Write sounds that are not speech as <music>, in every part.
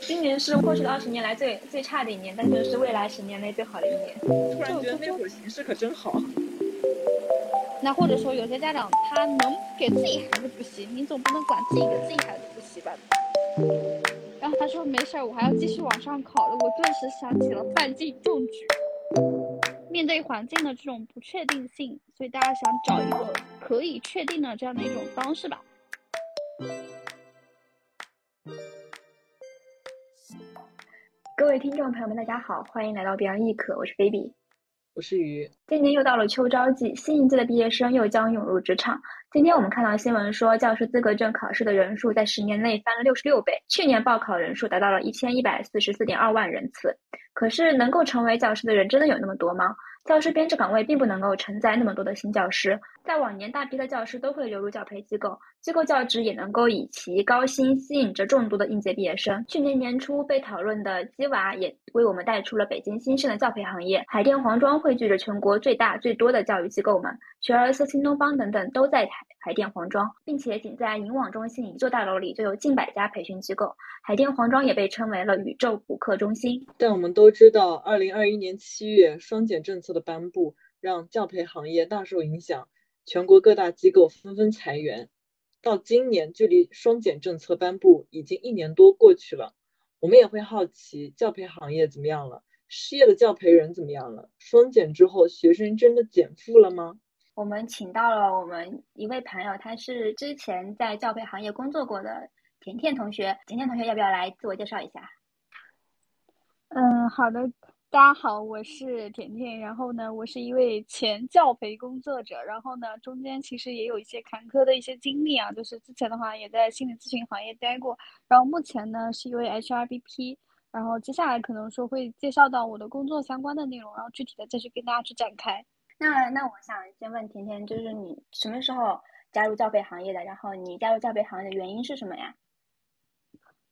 今年是过去的二十年来最最差的一年，但是是未来十年内最好的一年。突然觉得那会儿形势可真好。那或者说有些家长他能给自己孩子补习，你总不能管自己给自己孩子补习吧？然后他说没事儿，我还要继续往上考了。我顿时想起了范进中举。面对环境的这种不确定性，所以大家想找一个可以确定的这样的一种方式吧。各位听众朋友们，大家好，欢迎来到别人艺课，我是 baby，我是鱼。今年又到了秋招季，新一届的毕业生又将涌入职场。今天我们看到新闻说，教师资格证考试的人数在十年内翻了六十六倍，去年报考人数达到了一千一百四十四点二万人次。可是，能够成为教师的人真的有那么多吗？教师编制岗位并不能够承载那么多的新教师，在往年大批的教师都会流入教培机构，机构教职也能够以其高薪吸引着众多的应届毕业生。去年年初被讨论的鸡娃也为我们带出了北京新生的教培行业。海淀黄庄汇聚着全国最大最多的教育机构们，学而思、新东方等等都在海海淀黄庄，并且仅在银网中心一座大楼里就有近百家培训机构。海淀黄庄也被称为了宇宙补课中心。但我们都知道，二零二一年七月双减政策。的颁布让教培行业大受影响，全国各大机构纷纷裁员。到今年，距离双减政策颁布已经一年多过去了，我们也会好奇教培行业怎么样了，失业的教培人怎么样了？双减之后，学生真的减负了吗？我们请到了我们一位朋友，他是之前在教培行业工作过的甜甜同学。甜甜同学，要不要来自我介绍一下？嗯，好的。大家好，我是甜甜。然后呢，我是一位前教培工作者。然后呢，中间其实也有一些坎坷的一些经历啊，就是之前的话也在心理咨询行业待过。然后目前呢是一位 HRBP。然后接下来可能说会介绍到我的工作相关的内容，然后具体的再去跟大家去展开。那那我想先问甜甜，就是你什么时候加入教培行业的？然后你加入教培行业的原因是什么呀？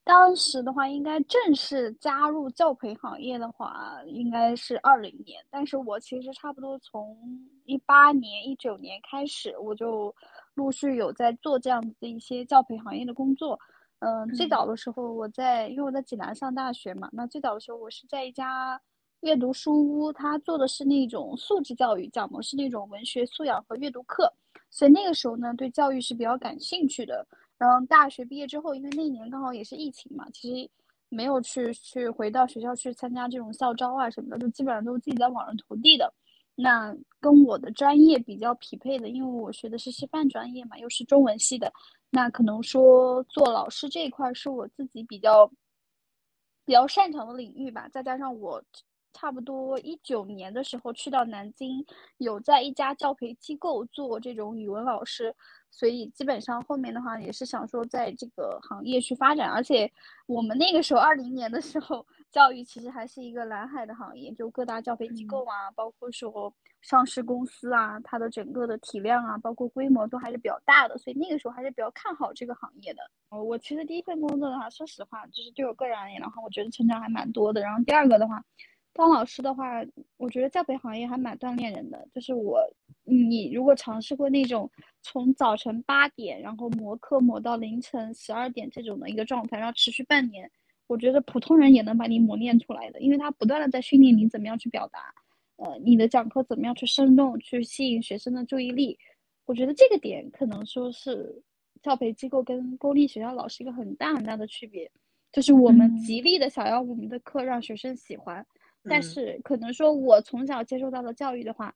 当时的话，应该正式加入教培行业的话，应该是二零年。但是我其实差不多从一八年、一九年开始，我就陆续有在做这样子的一些教培行业的工作。嗯，最早的时候我在，因为我在济南上大学嘛，那最早的时候我是在一家阅读书屋，他做的是那种素质教育，讲的是那种文学素养和阅读课，所以那个时候呢，对教育是比较感兴趣的。然后大学毕业之后，因为那一年刚好也是疫情嘛，其实没有去去回到学校去参加这种校招啊什么的，就基本上都是自己在网上投递的。那跟我的专业比较匹配的，因为我学的是师范专业嘛，又是中文系的，那可能说做老师这一块是我自己比较比较擅长的领域吧。再加上我差不多一九年的时候去到南京，有在一家教培机构做这种语文老师。所以基本上后面的话也是想说在这个行业去发展，而且我们那个时候二零年的时候，教育其实还是一个蓝海的行业，就各大教培机构啊，包括说上市公司啊，它的整个的体量啊，包括规模都还是比较大的，所以那个时候还是比较看好这个行业的。我其实第一份工作的话，说实话，就是对我个人而言，的话我觉得成长还蛮多的。然后第二个的话。当老师的话，我觉得教培行业还蛮锻炼人的。就是我，你如果尝试过那种从早晨八点，然后磨课磨到凌晨十二点这种的一个状态，然后持续半年，我觉得普通人也能把你磨练出来的，因为他不断的在训练你怎么样去表达，呃，你的讲课怎么样去生动，去吸引学生的注意力。我觉得这个点可能说是教培机构跟公立学校老师一个很大很大的区别，就是我们极力的想要我们的课让学生喜欢。但是可能说，我从小接受到的教育的话，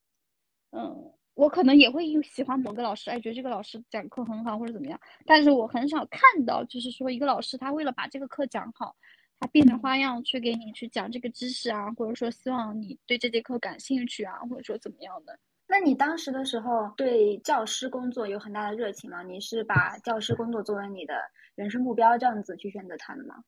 嗯，我可能也会喜欢某个老师，哎，觉得这个老师讲课很好或者怎么样。但是我很少看到，就是说一个老师他为了把这个课讲好，他变着花样去给你去讲这个知识啊，或者说希望你对这节课感兴趣啊，或者说怎么样的。那你当时的时候对教师工作有很大的热情吗？你是把教师工作作为你的人生目标这样子去选择它的吗？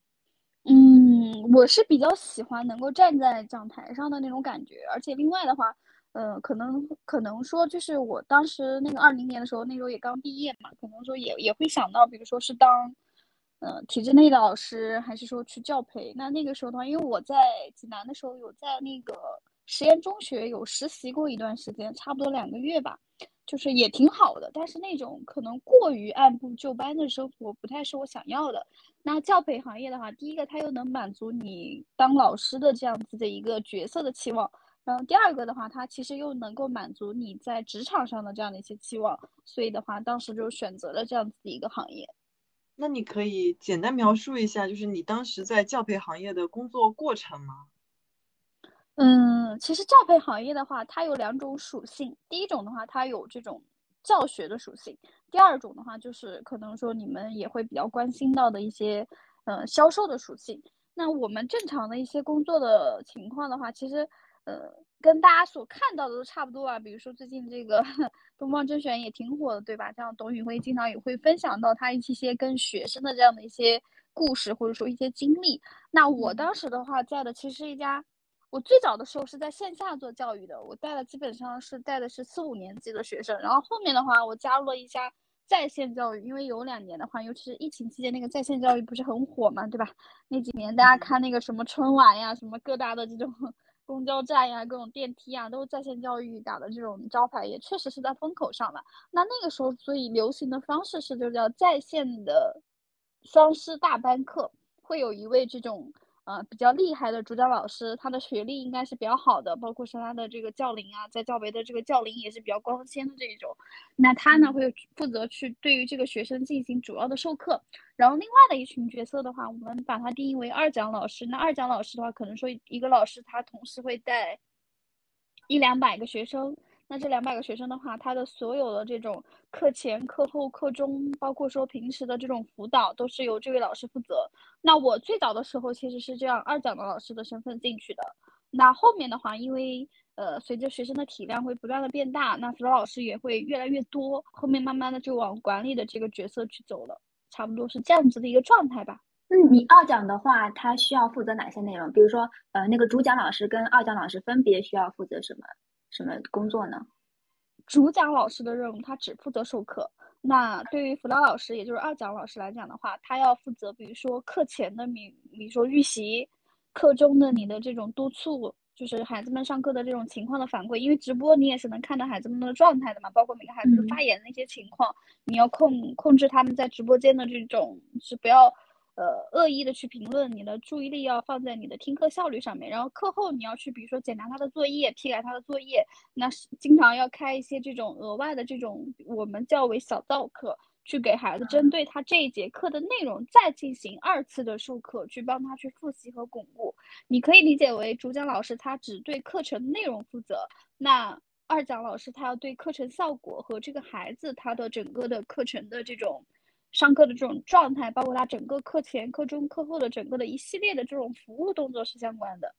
嗯，嗯我是比较喜欢能够站在讲台上的那种感觉，而且另外的话，呃，可能可能说就是我当时那个二零年的时候，那时候也刚毕业嘛，可能说也也会想到，比如说是当，呃，体制内的老师，还是说去教培。那那个时候的话，因为我在济南的时候有在那个实验中学有实习过一段时间，差不多两个月吧。就是也挺好的，但是那种可能过于按部就班的生活不太是我想要的。那教培行业的话，第一个它又能满足你当老师的这样子的一个角色的期望，然后第二个的话，它其实又能够满足你在职场上的这样的一些期望，所以的话，当时就选择了这样子的一个行业。那你可以简单描述一下，就是你当时在教培行业的工作过程吗？嗯，其实教培行业的话，它有两种属性。第一种的话，它有这种教学的属性；第二种的话，就是可能说你们也会比较关心到的一些，呃，销售的属性。那我们正常的一些工作的情况的话，其实，呃。跟大家所看到的都差不多啊，比如说最近这个 <laughs> 东方甄选也挺火的，对吧？像董宇辉经常也会分享到他一些跟学生的这样的一些故事，或者说一些经历。那我当时的话在的其实是一家，我最早的时候是在线下做教育的，我带的基本上是带的是四五年级的学生，然后后面的话我加入了一家在线教育，因为有两年的话，尤其是疫情期间那个在线教育不是很火嘛，对吧？那几年大家看那个什么春晚呀，什么各大的这种。<laughs> 公交站呀，各种电梯啊，都是在线教育打的这种招牌，也确实是在风口上了。那那个时候，所以流行的方式是就叫在线的双师大班课，会有一位这种。呃，比较厉害的主讲老师，他的学历应该是比较好的，包括说他的这个教龄啊，在教培的这个教龄也是比较光鲜的这一种。那他呢会负责去对于这个学生进行主要的授课，然后另外的一群角色的话，我们把它定义为二讲老师。那二讲老师的话，可能说一个老师他同时会带一两百个学生。那这两百个学生的话，他的所有的这种课前、课后、课中，包括说平时的这种辅导，都是由这位老师负责。那我最早的时候其实是这样二讲的老师的身份进去的。那后面的话，因为呃随着学生的体量会不断的变大，那辅导老师也会越来越多，后面慢慢的就往管理的这个角色去走了，差不多是这样子的一个状态吧。嗯，你二讲的话，他需要负责哪些内容？比如说，呃，那个主讲老师跟二讲老师分别需要负责什么？什么工作呢？主讲老师的任务，他只负责授课。那对于辅导老师，也就是二讲老师来讲的话，他要负责，比如说课前的，你比如说预习，课中的你的这种督促，就是孩子们上课的这种情况的反馈。因为直播你也是能看到孩子们的状态的嘛，包括每个孩子的发言的一些情况，你要控控制他们在直播间的这种是不要。呃，恶意的去评论，你的注意力要放在你的听课效率上面。然后课后你要去，比如说检查他的作业，批改他的作业。那经常要开一些这种额外的这种我们叫为小灶课，去给孩子针对他这一节课的内容再进行二次的授课，去帮他去复习和巩固。你可以理解为主讲老师他只对课程内容负责，那二讲老师他要对课程效果和这个孩子他的整个的课程的这种。上课的这种状态，包括他整个课前、课中、课后的整个的一系列的这种服务动作是相关的。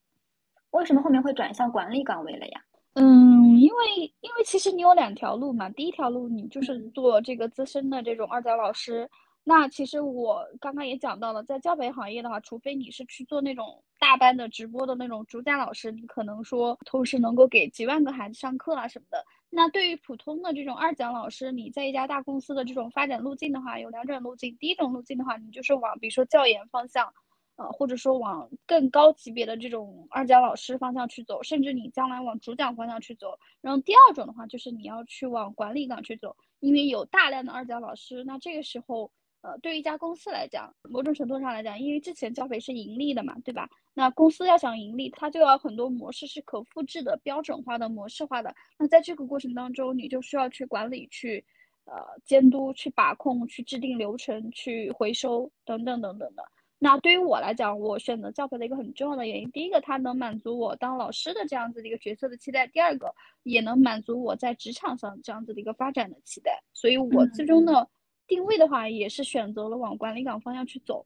为什么后面会转向管理岗位了呀？嗯，因为因为其实你有两条路嘛，第一条路你就是做这个资深的这种二教老师。那其实我刚刚也讲到了，在教培行业的话，除非你是去做那种大班的直播的那种主讲老师，你可能说同时能够给几万个孩子上课啊什么的。那对于普通的这种二讲老师，你在一家大公司的这种发展路径的话，有两种路径。第一种路径的话，你就是往比如说教研方向，呃，或者说往更高级别的这种二讲老师方向去走，甚至你将来往主讲方向去走。然后第二种的话，就是你要去往管理岗去走，因为有大量的二讲老师，那这个时候。呃，对于一家公司来讲，某种程度上来讲，因为之前教培是盈利的嘛，对吧？那公司要想盈利，它就要很多模式是可复制的、标准化的、模式化的。那在这个过程当中，你就需要去管理、去呃监督、去把控、去制定流程、去回收等等等等的。那对于我来讲，我选择教培的一个很重要的原因，第一个，它能满足我当老师的这样子的一个角色的期待；第二个，也能满足我在职场上这样子的一个发展的期待。所以，我最终呢。定位的话，也是选择了往管理岗方向去走。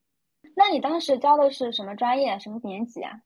那你当时教的是什么专业，什么年级啊？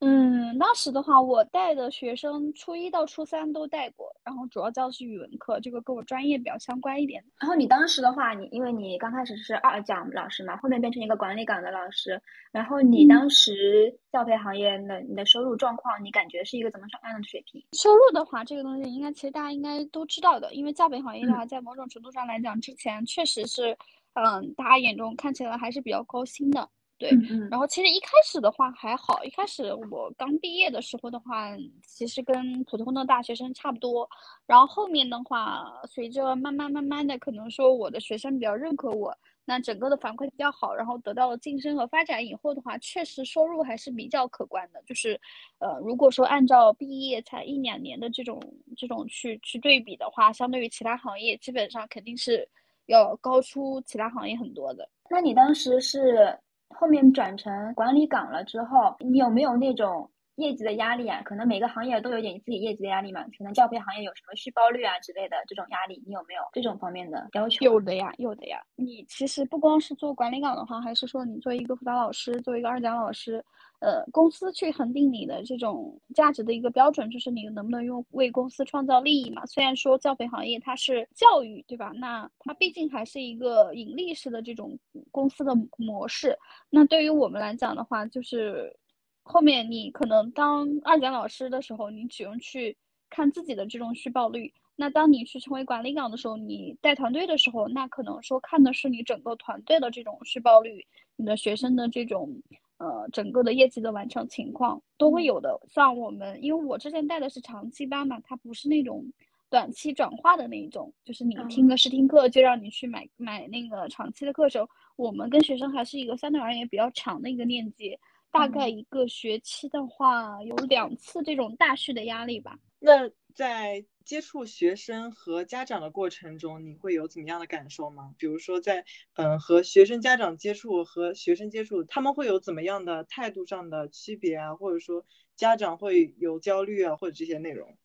嗯，当时的话，我带的学生初一到初三都带过，然后主要教的是语文课，这个跟我专业比较相关一点。然后你当时的话，你因为你刚开始是二讲老师嘛，后面变成一个管理岗的老师，然后你当时教培行业的你的收入状况，你感觉是一个怎么样的水平？收入的话，这个东西应该其实大家应该都知道的，因为教培行业的话，在某种程度上来讲，之前确实是，嗯，大家眼中看起来还是比较高薪的。对，然后其实一开始的话还好，一开始我刚毕业的时候的话，其实跟普通的大学生差不多。然后后面的话，随着慢慢慢慢的，可能说我的学生比较认可我，那整个的反馈比较好，然后得到了晋升和发展以后的话，确实收入还是比较可观的。就是，呃，如果说按照毕业才一两年的这种这种去去对比的话，相对于其他行业，基本上肯定是要高出其他行业很多的。那你当时是？后面转成管理岗了之后，你有没有那种业绩的压力啊？可能每个行业都有点自己业绩的压力嘛。可能教培行业有什么续报率啊之类的这种压力，你有没有这种方面的要求？有的呀，有的呀。你其实不光是做管理岗的话，还是说你作为一个辅导老师，作为一个二讲老师。呃，公司去恒定你的这种价值的一个标准，就是你能不能用为公司创造利益嘛？虽然说教培行业它是教育，对吧？那它毕竟还是一个盈利式的这种公司的模式。那对于我们来讲的话，就是后面你可能当二讲老师的时候，你只用去看自己的这种续报率。那当你去成为管理岗的时候，你带团队的时候，那可能说看的是你整个团队的这种续报率，你的学生的这种。呃，整个的业绩的完成情况都会有的。像我们，因为我之前带的是长期班嘛，它不是那种短期转化的那一种，就是你听个试听课就让你去买买那个长期的课程。我们跟学生还是一个相对而言比较长的一个链接，大概一个学期的话有两次这种大续的压力吧。那在。接触学生和家长的过程中，你会有怎么样的感受吗？比如说，在嗯和学生家长接触和学生接触，他们会有怎么样的态度上的区别啊？或者说，家长会有焦虑啊，或者这些内容？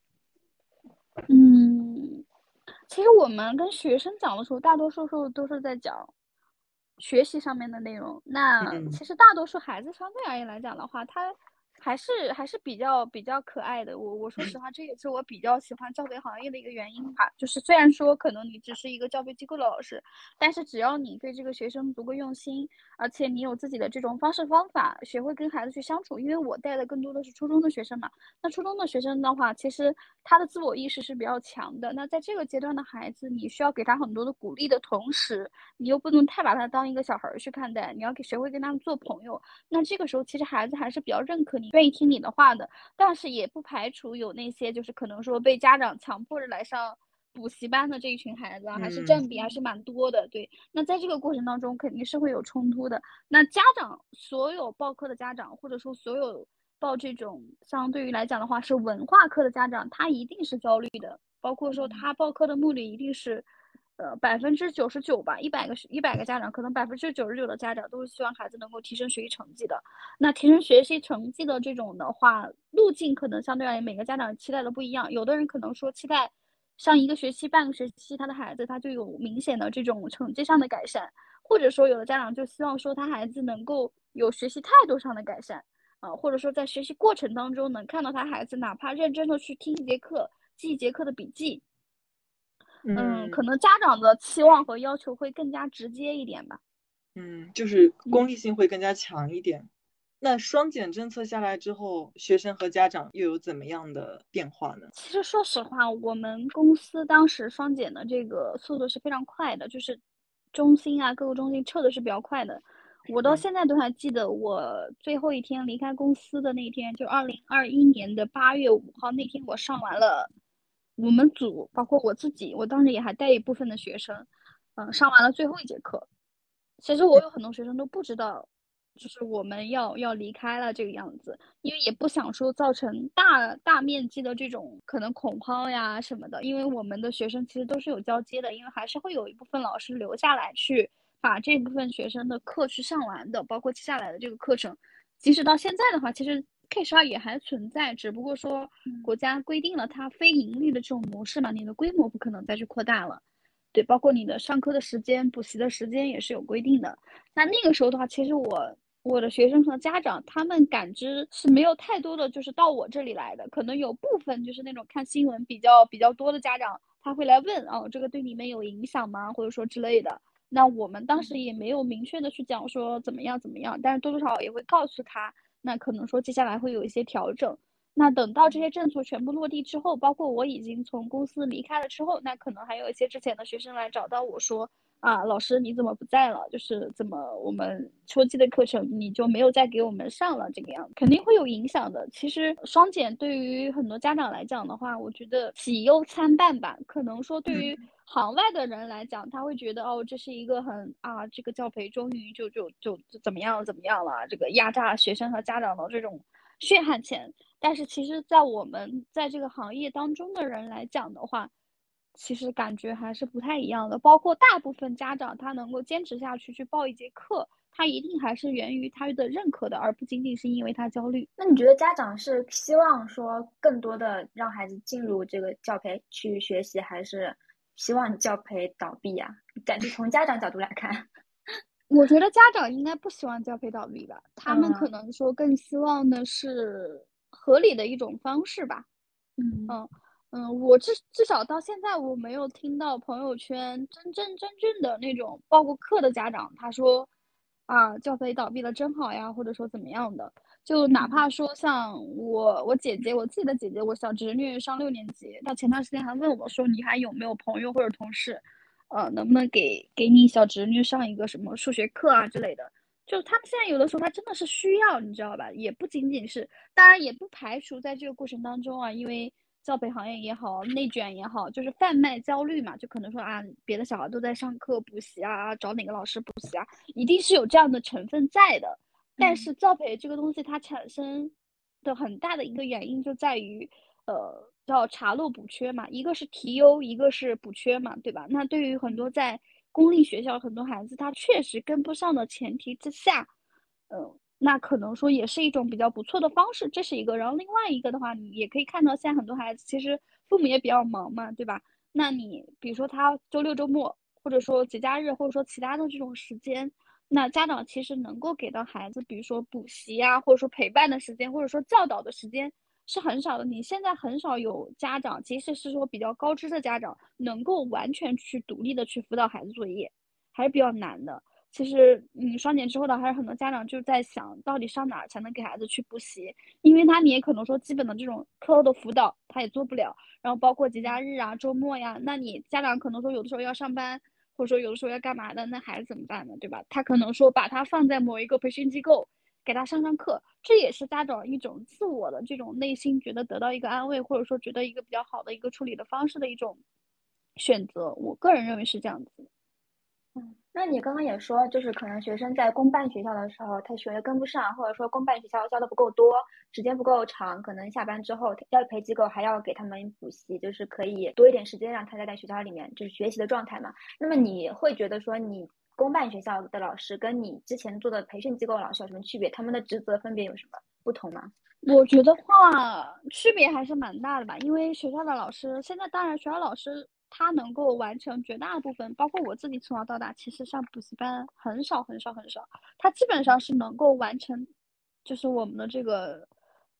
嗯，其实我们跟学生讲的时候，大多数时候都是在讲学习上面的内容。那其实大多数孩子相对而言来讲的话，他。还是还是比较比较可爱的，我我说实话，这也是我比较喜欢教培行业的一个原因吧。就是虽然说可能你只是一个教培机构的老师，但是只要你对这个学生足够用心，而且你有自己的这种方式方法，学会跟孩子去相处。因为我带的更多的是初中的学生嘛，那初中的学生的话，其实他的自我意识是比较强的。那在这个阶段的孩子，你需要给他很多的鼓励的同时，你又不能太把他当一个小孩去看待，你要给学会跟他们做朋友。那这个时候，其实孩子还是比较认可你。愿意听你的话的，但是也不排除有那些就是可能说被家长强迫着来上补习班的这一群孩子，还是占比还是蛮多的。对，那在这个过程当中肯定是会有冲突的。那家长所有报课的家长，或者说所有报这种相对于来讲的话是文化课的家长，他一定是焦虑的，包括说他报课的目的一定是。呃，百分之九十九吧，一百个一百个家长，可能百分之九十九的家长都是希望孩子能够提升学习成绩的。那提升学习成绩的这种的话，路径可能相对而言，每个家长期待的不一样。有的人可能说期待上一个学期、半个学期，他的孩子他就有明显的这种成绩上的改善，或者说有的家长就希望说他孩子能够有学习态度上的改善，啊，或者说在学习过程当中能看到他孩子哪怕认真的去听一节课、记一节课的笔记。嗯，可能家长的期望和要求会更加直接一点吧。嗯，就是功利性会更加强一点。那双减政策下来之后，学生和家长又有怎么样的变化呢？其实说实话，我们公司当时双减的这个速度是非常快的，就是中心啊，各个中心撤的是比较快的。我到现在都还记得，我最后一天离开公司的那天，就二零二一年的八月五号那天，我上完了。我们组包括我自己，我当时也还带一部分的学生，嗯，上完了最后一节课。其实我有很多学生都不知道，就是我们要要离开了这个样子，因为也不想说造成大大面积的这种可能恐慌呀什么的。因为我们的学生其实都是有交接的，因为还是会有一部分老师留下来去把这部分学生的课去上完的，包括接下来的这个课程。即使到现在的话，其实。K 十二也还存在，只不过说国家规定了它非盈利的这种模式嘛，你的规模不可能再去扩大了，对，包括你的上课的时间、补习的时间也是有规定的。那那个时候的话，其实我我的学生和家长他们感知是没有太多的就是到我这里来的，可能有部分就是那种看新闻比较比较多的家长，他会来问哦，这个对你们有影响吗？或者说之类的。那我们当时也没有明确的去讲说怎么样怎么样，但是多多少少也会告诉他。那可能说接下来会有一些调整，那等到这些政策全部落地之后，包括我已经从公司离开了之后，那可能还有一些之前的学生来找到我说，啊，老师你怎么不在了？就是怎么我们秋季的课程你就没有再给我们上了？这个样肯定会有影响的。其实双减对于很多家长来讲的话，我觉得喜忧参半吧。可能说对于行外的人来讲，他会觉得哦，这是一个很啊，这个教培终于就就就怎么样怎么样了，这个压榨学生和家长的这种血汗钱。但是其实，在我们在这个行业当中的人来讲的话，其实感觉还是不太一样的，包括大部分家长他能够坚持下去去报一节课，他一定还是源于他的认可的，而不仅仅是因为他焦虑。那你觉得家长是希望说更多的让孩子进入这个教培去学习，还是希望教培倒闭呀？感觉从家长角度来看，<laughs> 我觉得家长应该不希望教培倒闭吧，他们可能说更希望的是合理的一种方式吧。嗯嗯。嗯，我至至少到现在我没有听到朋友圈真真正正的那种报过课的家长，他说，啊，教培倒闭了真好呀，或者说怎么样的。就哪怕说像我我姐姐，我自己的姐姐，我小侄女上六年级，她前段时间还问我说，你还有没有朋友或者同事，呃，能不能给给你小侄女上一个什么数学课啊之类的？就他们现在有的时候他真的是需要，你知道吧？也不仅仅是，当然也不排除在这个过程当中啊，因为。教培行业也好，内卷也好，就是贩卖焦虑嘛，就可能说啊，别的小孩都在上课补习啊，找哪个老师补习啊，一定是有这样的成分在的。但是教培这个东西它产生的很大的一个原因就在于，呃，叫查漏补缺嘛，一个是提优，一个是补缺嘛，对吧？那对于很多在公立学校很多孩子，他确实跟不上的前提之下，嗯。那可能说也是一种比较不错的方式，这是一个。然后另外一个的话，你也可以看到，现在很多孩子其实父母也比较忙嘛，对吧？那你比如说他周六周末，或者说节假日，或者说其他的这种时间，那家长其实能够给到孩子，比如说补习啊，或者说陪伴的时间，或者说教导的时间是很少的。你现在很少有家长，即使是说比较高知的家长，能够完全去独立的去辅导孩子作业，还是比较难的。其实，嗯，双减之后的还是很多家长就在想到底上哪儿才能给孩子去补习，因为他你也可能说基本的这种课后的辅导他也做不了，然后包括节假日啊、周末呀，那你家长可能说有的时候要上班，或者说有的时候要干嘛的，那孩子怎么办呢？对吧？他可能说把他放在某一个培训机构给他上上课，这也是家长一种自我的这种内心觉得得到一个安慰，或者说觉得一个比较好的一个处理的方式的一种选择。我个人认为是这样子。嗯，那你刚刚也说，就是可能学生在公办学校的时候，他学的跟不上，或者说公办学校教的不够多，时间不够长，可能下班之后教育培机构还要给他们补习，就是可以多一点时间让他待在学校里面，就是学习的状态嘛。那么你会觉得说，你公办学校的老师跟你之前做的培训机构老师有什么区别？他们的职责分别有什么不同吗？我觉得话区别还是蛮大的吧，因为学校的老师现在当然学校老师。他能够完成绝大部分，包括我自己从小到大，其实上补习班很少很少很少。他基本上是能够完成，就是我们的这个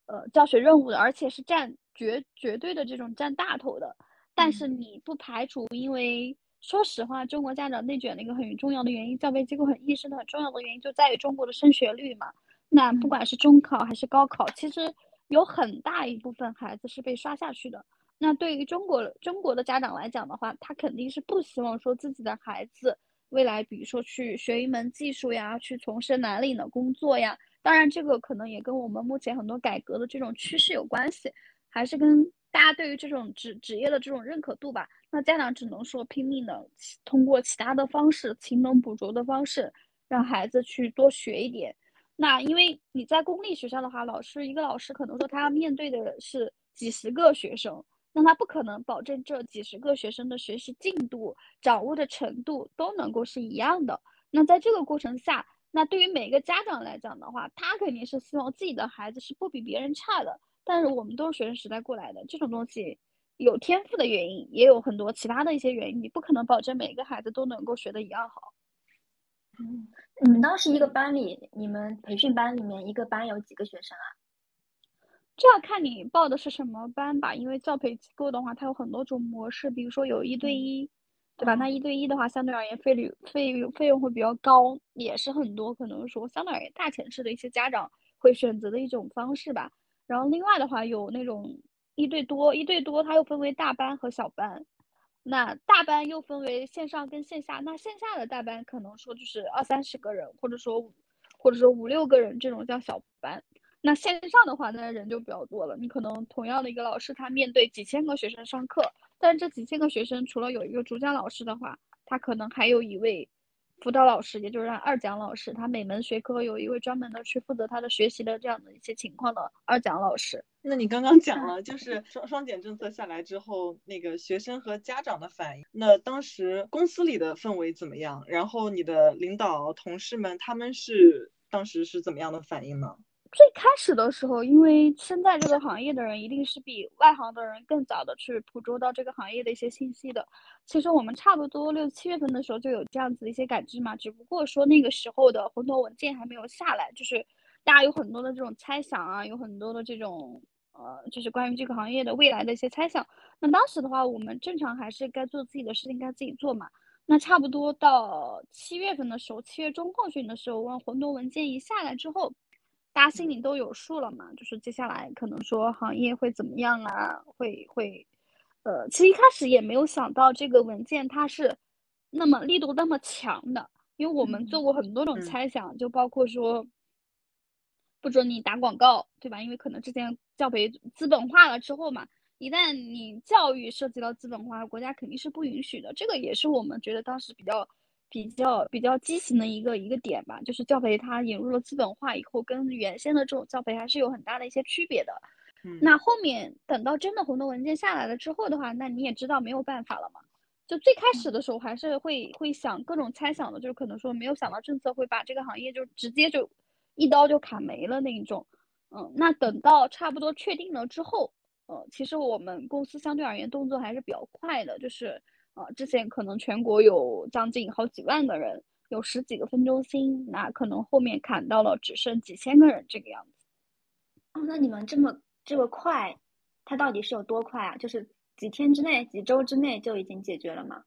呃教学任务的，而且是占绝绝对的这种占大头的。但是你不排除，因为说实话，中国家长内卷的一个很重要的原因，教培机构很意识的很重要的原因，就在于中国的升学率嘛。那不管是中考还是高考，其实有很大一部分孩子是被刷下去的。那对于中国中国的家长来讲的话，他肯定是不希望说自己的孩子未来，比如说去学一门技术呀，去从事哪里的工作呀。当然，这个可能也跟我们目前很多改革的这种趋势有关系，还是跟大家对于这种职职业的这种认可度吧。那家长只能说拼命的通过其他的方式，勤能补拙的方式，让孩子去多学一点。那因为你在公立学校的话，老师一个老师可能说他要面对的是几十个学生。那他不可能保证这几十个学生的学习进度、掌握的程度都能够是一样的。那在这个过程下，那对于每个家长来讲的话，他肯定是希望自己的孩子是不比别人差的。但是我们都是学生时代过来的，这种东西有天赋的原因，也有很多其他的一些原因，你不可能保证每个孩子都能够学得一样好。嗯，你们当时一个班里，你们培训班里面一个班有几个学生啊？这要看你报的是什么班吧，因为教培机构的话，它有很多种模式，比如说有一对一，对吧？那一对一的话，相对而言费率费用费用会比较高，也是很多可能说相对而言大城市的一些家长会选择的一种方式吧。然后另外的话，有那种一对多，一对多它又分为大班和小班，那大班又分为线上跟线下，那线下的大班可能说就是二三十个人，或者说或者说五六个人这种叫小班。那线上的话，那人就比较多了。你可能同样的一个老师，他面对几千个学生上课，但这几千个学生除了有一个主讲老师的话，他可能还有一位。辅导老师，也就是让二讲老师，他每门学科有一位专门的去负责他的学习的这样的一些情况的二讲老师。那你刚刚讲了，就是双双减政策下来之后，那个学生和家长的反应，那当时公司里的氛围怎么样？然后你的领导同事们他们是当时是怎么样的反应呢？最开始的时候，因为身在这个行业的人一定是比外行的人更早的去捕捉到这个行业的一些信息的。其实我们差不多六七月份的时候就有这样子的一些感知嘛，只不过说那个时候的红头文件还没有下来，就是大家有很多的这种猜想啊，有很多的这种呃，就是关于这个行业的未来的一些猜想。那当时的话，我们正常还是该做自己的事情，该自己做嘛。那差不多到七月份的时候，七月中后旬的时候，问红头文件一下来之后。大家心里都有数了嘛，就是接下来可能说行业会怎么样啊？会会，呃，其实一开始也没有想到这个文件它是那么力度那么强的，因为我们做过很多种猜想，就包括说不准你打广告，对吧？因为可能之前教培资本化了之后嘛，一旦你教育涉及到资本化，国家肯定是不允许的。这个也是我们觉得当时比较。比较比较畸形的一个一个点吧，就是教培它引入了资本化以后，跟原先的这种教培还是有很大的一些区别的。嗯，那后面等到真的红头文件下来了之后的话，那你也知道没有办法了嘛。就最开始的时候还是会会想各种猜想的，就是可能说没有想到政策会把这个行业就直接就一刀就砍没了那一种。嗯，那等到差不多确定了之后，呃，其实我们公司相对而言动作还是比较快的，就是。啊，之前可能全国有将近好几万个人，有十几个分中心，那可能后面砍到了只剩几千个人这个样子。哦，那你们这么这么快，它到底是有多快啊？就是几天之内、几周之内就已经解决了吗？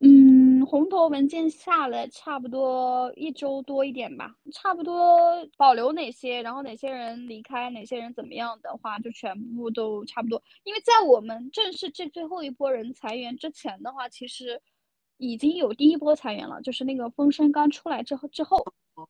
嗯，红头文件下来差不多一周多一点吧，差不多保留哪些，然后哪些人离开，哪些人怎么样的话，就全部都差不多。因为在我们正式这最后一波人裁员之前的话，其实已经有第一波裁员了，就是那个风声刚出来之后之后，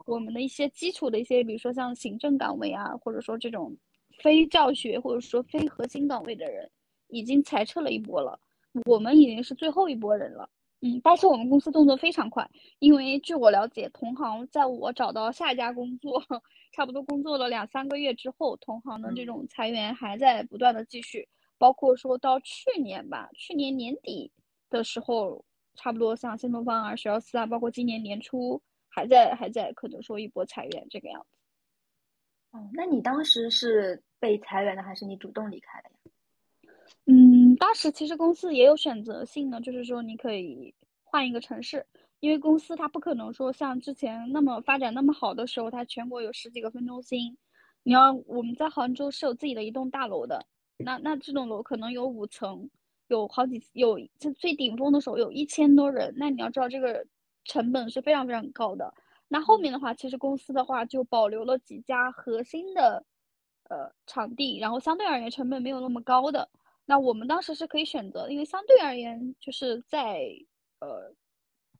我们的一些基础的一些，比如说像行政岗位啊，或者说这种非教学或者说非核心岗位的人，已经裁撤了一波了，我们已经是最后一波人了。嗯，但是我们公司动作非常快，因为据我了解，同行在我找到下一家工作，<laughs> 差不多工作了两三个月之后，同行的这种裁员还在不断的继续，包括说到去年吧，去年年底的时候，差不多像新东方啊、学而思啊，包括今年年初还在还在可能说一波裁员这个样子。哦，那你当时是被裁员的，还是你主动离开的呀？嗯，当时其实公司也有选择性的，就是说你可以换一个城市，因为公司它不可能说像之前那么发展那么好的时候，它全国有十几个分中心。你要我们在杭州是有自己的一栋大楼的，那那这栋楼可能有五层，有好几有就最顶峰的时候有一千多人，那你要知道这个成本是非常非常高的。那后面的话，其实公司的话就保留了几家核心的呃场地，然后相对而言成本没有那么高的。那我们当时是可以选择，因为相对而言，就是在呃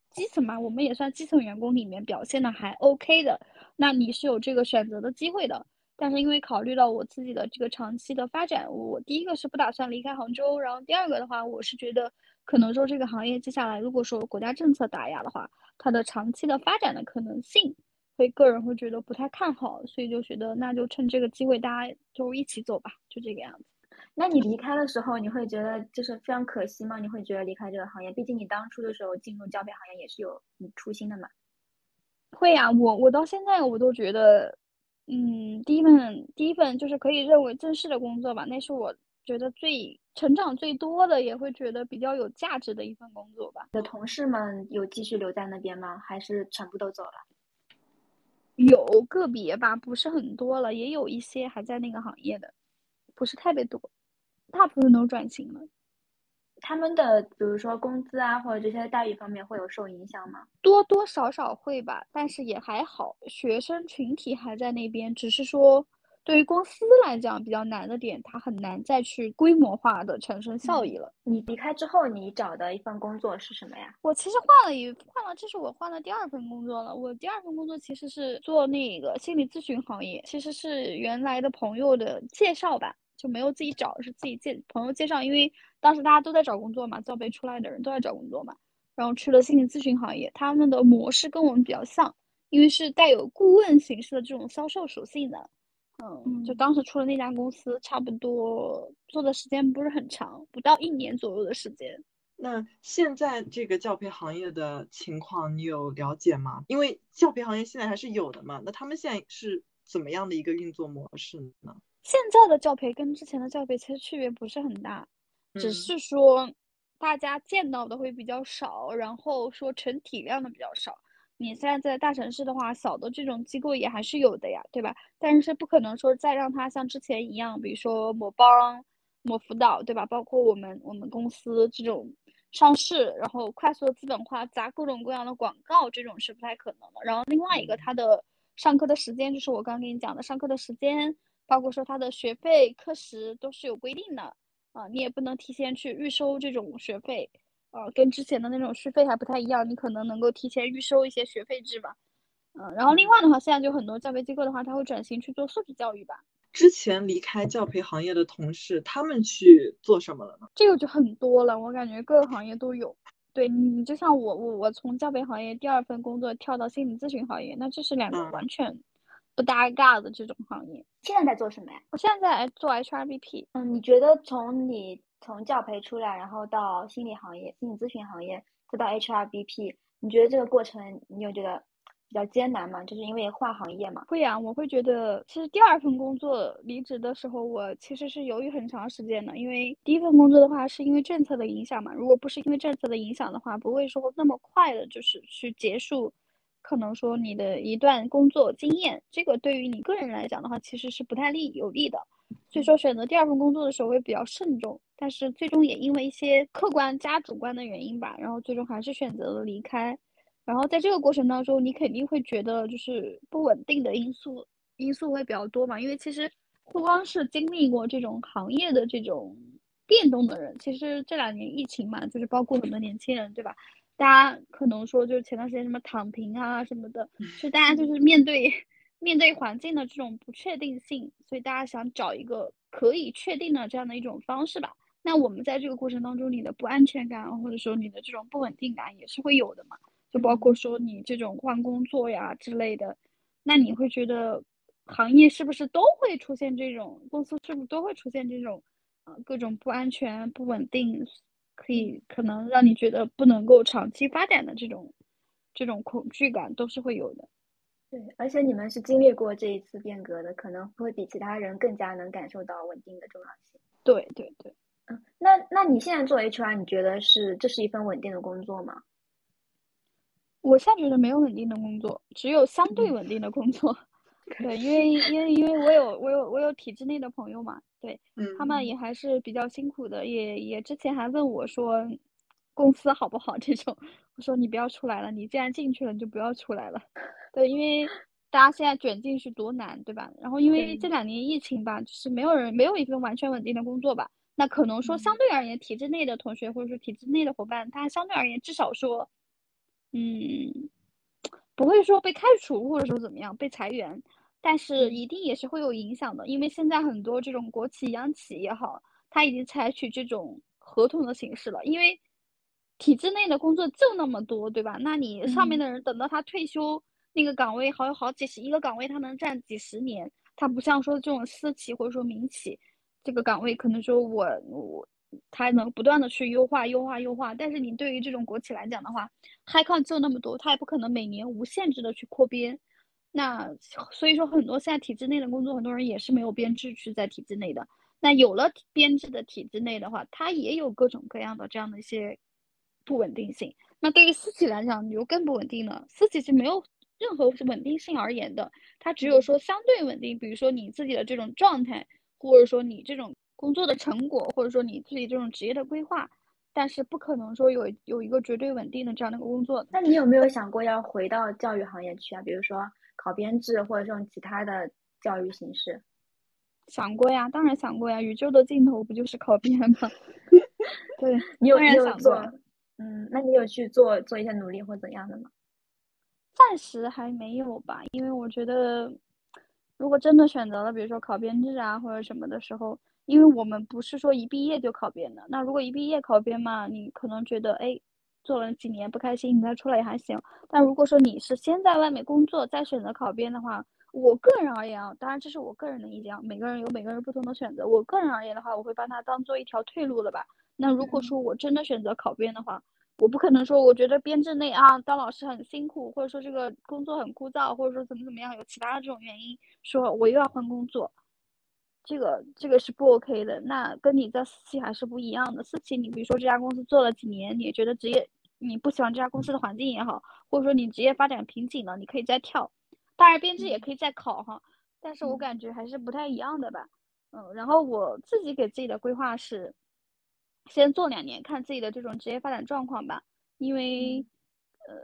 基层嘛，我们也算基层员工里面表现的还 OK 的。那你是有这个选择的机会的。但是因为考虑到我自己的这个长期的发展，我第一个是不打算离开杭州，然后第二个的话，我是觉得可能说这个行业接下来如果说国家政策打压的话，它的长期的发展的可能性，会个人会觉得不太看好，所以就觉得那就趁这个机会大家就一起走吧，就这个样子。那你离开的时候，你会觉得就是非常可惜吗？你会觉得离开这个行业，毕竟你当初的时候进入教培行业也是有你初心的嘛？会呀，我我到现在我都觉得，嗯，第一份第一份就是可以认为正式的工作吧，那是我觉得最成长最多的，也会觉得比较有价值的一份工作吧。你的同事们有继续留在那边吗？还是全部都走了？有个别吧，不是很多了，也有一些还在那个行业的，不是特别多。大部分都转型了，他们的比如说工资啊，或者这些待遇方面会有受影响吗？多多少少会吧，但是也还好。学生群体还在那边，只是说对于公司来讲比较难的点，它很难再去规模化的产生效益了。你离开之后，你找的一份工作是什么呀？我其实换了一换了，这是我换了第二份工作了。我第二份工作其实是做那个心理咨询行业，其实是原来的朋友的介绍吧，就没有自己找，是自己介朋友介绍，因为当时大家都在找工作嘛，教培出来的人都在找工作嘛，然后去了心理咨询行业，他们的模式跟我们比较像，因为是带有顾问形式的这种销售属性的。嗯，就当时出了那家公司，差不多做的时间不是很长，不到一年左右的时间。那现在这个教培行业的情况，你有了解吗？因为教培行业现在还是有的嘛，那他们现在是怎么样的一个运作模式呢？现在的教培跟之前的教培其实区别不是很大，只是说大家见到的会比较少，然后说成体量的比较少。你现在在大城市的话，小的这种机构也还是有的呀，对吧？但是不可能说再让它像之前一样，比如说某帮、某辅导，对吧？包括我们我们公司这种上市，然后快速的资本化，砸各种各样的广告，这种是不太可能的。然后另外一个，它的上课的时间，就是我刚刚跟你讲的，上课的时间，包括说他的学费、课时都是有规定的啊，你也不能提前去预收这种学费。呃，跟之前的那种续费还不太一样，你可能能够提前预收一些学费制吧。嗯，然后另外的话，现在就很多教培机构的话，他会转型去做素质教育吧。之前离开教培行业的同事，他们去做什么了呢？这个就很多了，我感觉各个行业都有。对你，就像我，我我从教培行业第二份工作跳到心理咨询行业，那这是两个完全不搭嘎的这种行业。现在在做什么呀？我现在在做 HRBP。嗯，你觉得从你。从教培出来，然后到心理行业、心理咨询行业，再到 HRBP，你觉得这个过程你有觉得比较艰难吗？就是因为换行业嘛。会啊，我会觉得，其实第二份工作离职的时候，我其实是犹豫很长时间的，因为第一份工作的话是因为政策的影响嘛。如果不是因为政策的影响的话，不会说那么快的，就是去结束，可能说你的一段工作经验，这个对于你个人来讲的话，其实是不太利有利的。所以说，选择第二份工作的时候会比较慎重，但是最终也因为一些客观加主观的原因吧，然后最终还是选择了离开。然后在这个过程当中，你肯定会觉得就是不稳定的因素因素会比较多嘛，因为其实不光是经历过这种行业的这种变动的人，其实这两年疫情嘛，就是包括很多年轻人，对吧？大家可能说就是前段时间什么躺平啊什么的，就大家就是面对。面对环境的这种不确定性，所以大家想找一个可以确定的这样的一种方式吧。那我们在这个过程当中，你的不安全感或者说你的这种不稳定感也是会有的嘛。就包括说你这种换工作呀之类的，那你会觉得行业是不是都会出现这种，公司是不是都会出现这种，呃，各种不安全、不稳定，可以可能让你觉得不能够长期发展的这种，这种恐惧感都是会有的。对，而且你们是经历过这一次变革的，可能会比其他人更加能感受到稳定的重要性。对对对，嗯，那那你现在做 HR，你觉得是这是一份稳定的工作吗？我现在觉得没有稳定的工作，只有相对稳定的工作。对，因为因为因为我有我有我有体制内的朋友嘛，对，他们也还是比较辛苦的，也也之前还问我说公司好不好这种，我说你不要出来了，你既然进去了，你就不要出来了。对，因为大家现在卷进去多难，对吧？然后因为这两年疫情吧，就是没有人没有一份完全稳定的工作吧。那可能说相对而言，体制内的同学或者说体制内的伙伴，他相对而言至少说，嗯，不会说被开除或者说怎么样被裁员，但是一定也是会有影响的。因为现在很多这种国企央企也好，他已经采取这种合同的形式了，因为体制内的工作就那么多，对吧？那你上面的人等到他退休。那个岗位好有好几十一个岗位，他能占几十年。他不像说这种私企或者说民企，这个岗位可能说我我他能不断的去优化优化优化。但是你对于这种国企来讲的话，high con 就那么多，他也不可能每年无限制的去扩编。那所以说很多现在体制内的工作，很多人也是没有编制去在体制内的。那有了编制的体制内的话，它也有各种各样的这样的一些不稳定性。那对于私企来讲，你就更不稳定了。私企是没有。任何稳定性而言的，它只有说相对稳定。比如说你自己的这种状态，或者说你这种工作的成果，或者说你自己这种职业的规划，但是不可能说有有一个绝对稳定的这样的一个工作。那你有没有想过要回到教育行业去啊？比如说考编制，或者这种其他的教育形式？想过呀，当然想过呀。宇宙的尽头不就是考编吗？<laughs> 对 <laughs> 你有当然你有做想过，嗯，那你有去做做一些努力或怎样的吗？暂时还没有吧，因为我觉得，如果真的选择了，比如说考编制啊或者什么的时候，因为我们不是说一毕业就考编的，那如果一毕业考编嘛，你可能觉得，哎，做了几年不开心，你再出来也还行。但如果说你是先在外面工作，再选择考编的话，我个人而言啊，当然这是我个人的意见啊，每个人有每个人不同的选择。我个人而言的话，我会把它当做一条退路了吧。那如果说我真的选择考编的话，我不可能说我觉得编制内啊当老师很辛苦，或者说这个工作很枯燥，或者说怎么怎么样，有其他的这种原因，说我又要换工作，这个这个是不 OK 的。那跟你在私企还是不一样的。私企你比如说这家公司做了几年，你也觉得职业你不喜欢这家公司的环境也好，或者说你职业发展瓶颈了，你可以再跳。当然编制也可以再考哈，但是我感觉还是不太一样的吧。嗯，然后我自己给自己的规划是，先做两年，看自己的这种职业发展状况吧。因为，呃，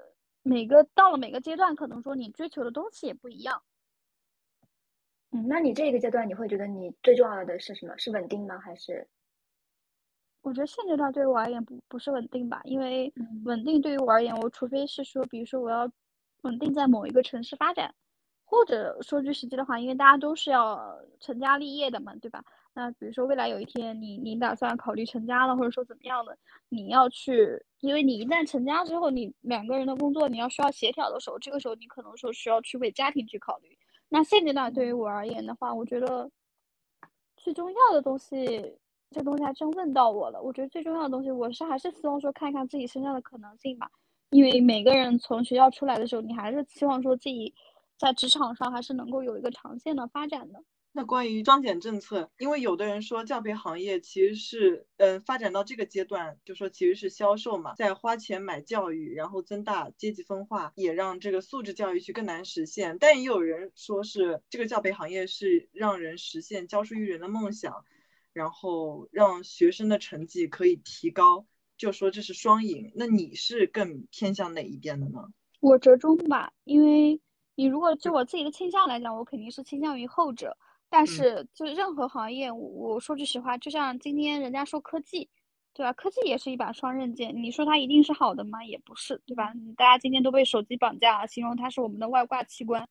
每个到了每个阶段，可能说你追求的东西也不一样。嗯，那你这个阶段你会觉得你最重要的是什么？是稳定吗？还是？我觉得现阶段对于我而言不不是稳定吧，因为嗯稳定对于我而言，我除非是说，比如说我要稳定在某一个城市发展，或者说句实际的话，因为大家都是要成家立业的嘛，对吧？那比如说未来有一天你你打算考虑成家了，或者说怎么样的，你要去，因为你一旦成家之后，你两个人的工作你要需要协调的时候，这个时候你可能说需要去为家庭去考虑。那现阶段对于我而言的话，我觉得最重要的东西，这东西还真问到我了。我觉得最重要的东西，我是还是希望说看看自己身上的可能性吧。因为每个人从学校出来的时候，你还是希望说自己在职场上还是能够有一个长线的发展的。那关于双减政策，因为有的人说教培行业其实是，嗯、发展到这个阶段，就说其实是销售嘛，在花钱买教育，然后增大阶级分化，也让这个素质教育去更难实现。但也有人说是这个教培行业是让人实现教书育人的梦想，然后让学生的成绩可以提高，就说这是双赢。那你是更偏向哪一边的呢？我折中吧，因为你如果就我自己的倾向来讲，我肯定是倾向于后者。但嗯是就任何行业，我我说句实话，就像今天人家说科技，对吧？科技也是一把双刃剑，你说它一定是好的吗？也不是，对吧？大家今天都被手机绑架了，形容它是我们的外挂器官。